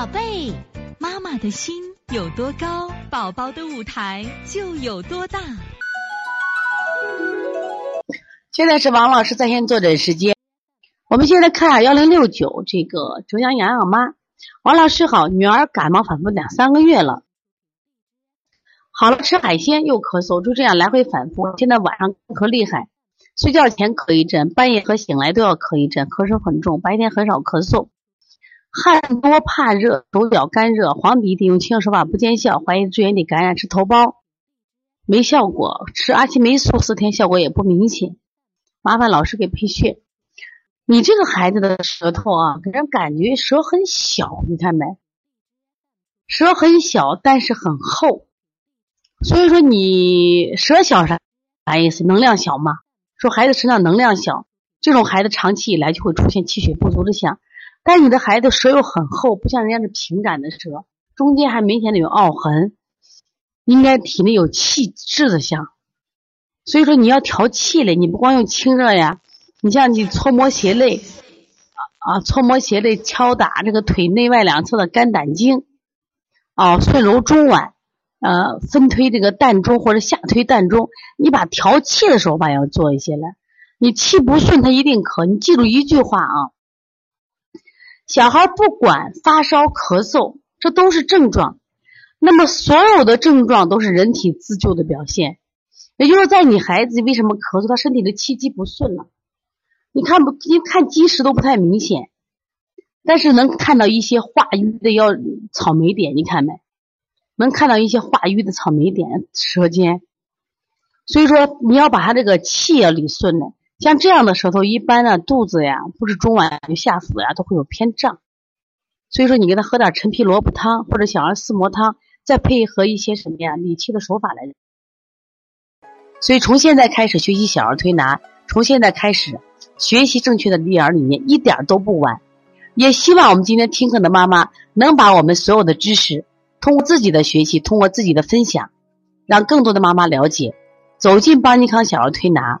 宝贝，妈妈的心有多高，宝宝的舞台就有多大。现在是王老师在线坐诊时间，我们现在看幺零六九这个浙江洋洋妈，王老师好，女儿感冒反复两三个月了，好了吃海鲜又咳嗽，就这样来回反复，现在晚上咳厉害，睡觉前咳一阵，半夜和醒来都要咳一阵，咳嗽很重，白天很少咳嗽。汗多怕热，手脚干热，黄鼻涕，用清热手法不见效，怀疑支原体感染，吃头孢没效果，吃阿奇霉素四天效果也不明显，麻烦老师给配穴。你这个孩子的舌头啊，给人感觉舌很小，你看没？舌很小，但是很厚，所以说你舌小啥啥意思？能量小吗？说孩子身上能量小，这种孩子长期以来就会出现气血不足的现象。但你的孩子舌又很厚，不像人家是平展的舌，中间还明显的有凹痕，应该体内有气滞的象。所以说你要调气嘞，你不光用清热呀，你像你搓摩斜肋，啊啊搓摩斜肋，敲打这个腿内外两侧的肝胆经，啊顺揉中脘，呃分推这个膻中或者下推膻中，你把调气的手法要做一些了。你气不顺，他一定咳。你记住一句话啊。小孩不管发烧、咳嗽，这都是症状。那么所有的症状都是人体自救的表现。也就是在你孩子为什么咳嗽，他身体的气机不顺了。你看不，你看积食都不太明显，但是能看到一些化瘀的要草莓点，你看没？能看到一些化瘀的草莓点舌尖。所以说你要把他这个气要理顺了。像这样的舌头，一般呢肚子呀，不是中脘就下腹呀，都会有偏胀。所以说，你给他喝点陈皮萝卜汤或者小儿四磨汤，再配合一些什么呀理气的手法来。所以从现在开始学习小儿推拿，从现在开始学习正确的育儿理念，一点都不晚。也希望我们今天听课的妈妈能把我们所有的知识，通过自己的学习，通过自己的分享，让更多的妈妈了解，走进邦尼康小儿推拿。